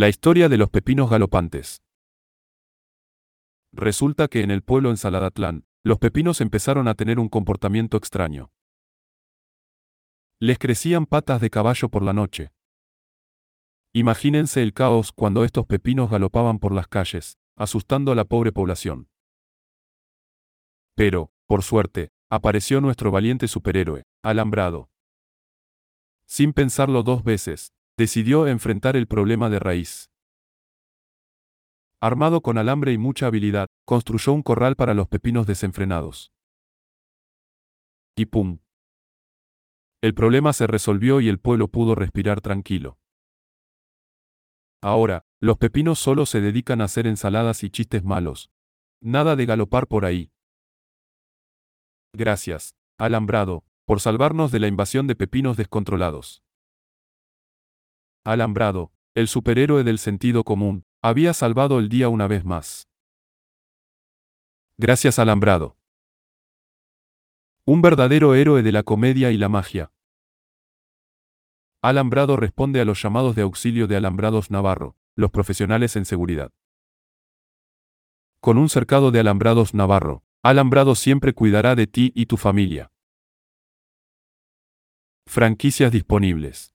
La historia de los pepinos galopantes. Resulta que en el pueblo en Saladatlán, los pepinos empezaron a tener un comportamiento extraño. Les crecían patas de caballo por la noche. Imagínense el caos cuando estos pepinos galopaban por las calles, asustando a la pobre población. Pero, por suerte, apareció nuestro valiente superhéroe, Alambrado. Sin pensarlo dos veces, decidió enfrentar el problema de raíz. Armado con alambre y mucha habilidad, construyó un corral para los pepinos desenfrenados. Y pum. El problema se resolvió y el pueblo pudo respirar tranquilo. Ahora, los pepinos solo se dedican a hacer ensaladas y chistes malos. Nada de galopar por ahí. Gracias, Alambrado, por salvarnos de la invasión de pepinos descontrolados. Alambrado, el superhéroe del sentido común, había salvado el día una vez más. Gracias Alambrado. Un verdadero héroe de la comedia y la magia. Alambrado responde a los llamados de auxilio de Alambrados Navarro, los profesionales en seguridad. Con un cercado de Alambrados Navarro, Alambrado siempre cuidará de ti y tu familia. Franquicias disponibles.